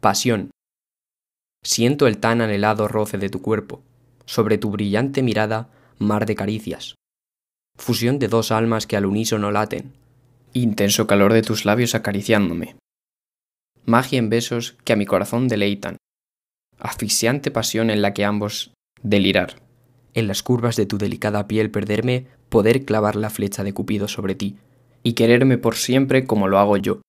Pasión. Siento el tan anhelado roce de tu cuerpo, sobre tu brillante mirada, mar de caricias. Fusión de dos almas que al unísono laten. Intenso calor de tus labios acariciándome. Magia en besos que a mi corazón deleitan. Asfixiante pasión en la que ambos delirar. En las curvas de tu delicada piel perderme, poder clavar la flecha de Cupido sobre ti, y quererme por siempre como lo hago yo,